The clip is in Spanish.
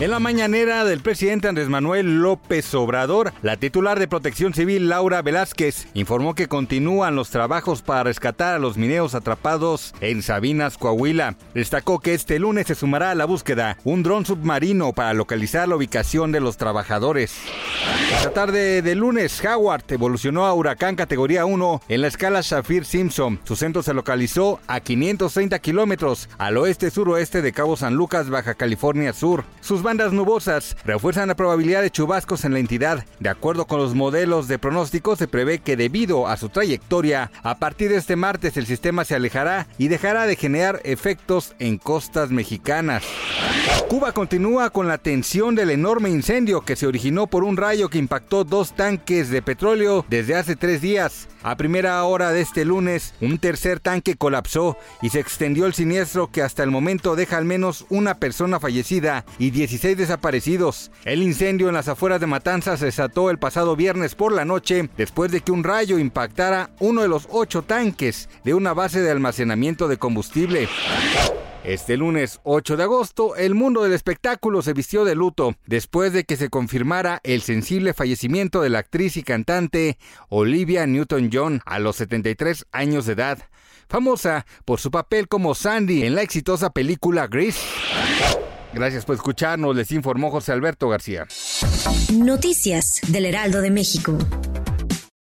En la mañanera del presidente Andrés Manuel López Obrador, la titular de Protección Civil Laura Velázquez informó que continúan los trabajos para rescatar a los mineros atrapados en Sabinas, Coahuila. Destacó que este lunes se sumará a la búsqueda un dron submarino para localizar la ubicación de los trabajadores. La tarde de lunes, Howard evolucionó a huracán categoría 1 en la escala Shafir-Simpson. Su centro se localizó a 530 kilómetros al oeste-suroeste de Cabo San Lucas, Baja California Sur. Sus bandas nubosas refuerzan la probabilidad de chubascos en la entidad. De acuerdo con los modelos de pronóstico, se prevé que debido a su trayectoria, a partir de este martes el sistema se alejará y dejará de generar efectos en costas mexicanas. Cuba continúa con la tensión del enorme incendio que se originó por un rayo que impactó dos tanques de petróleo desde hace tres días. A primera hora de este lunes, un tercer tanque colapsó y se extendió el siniestro que hasta el momento deja al menos una persona fallecida y 16 desaparecidos. El incendio en las afueras de Matanzas se desató el pasado viernes por la noche después de que un rayo impactara uno de los ocho tanques de una base de almacenamiento de combustible. Este lunes 8 de agosto, el mundo del espectáculo se vistió de luto después de que se confirmara el sensible fallecimiento de la actriz y cantante Olivia Newton-John a los 73 años de edad, famosa por su papel como Sandy en la exitosa película Grease. Gracias por escucharnos, les informó José Alberto García. Noticias del Heraldo de México.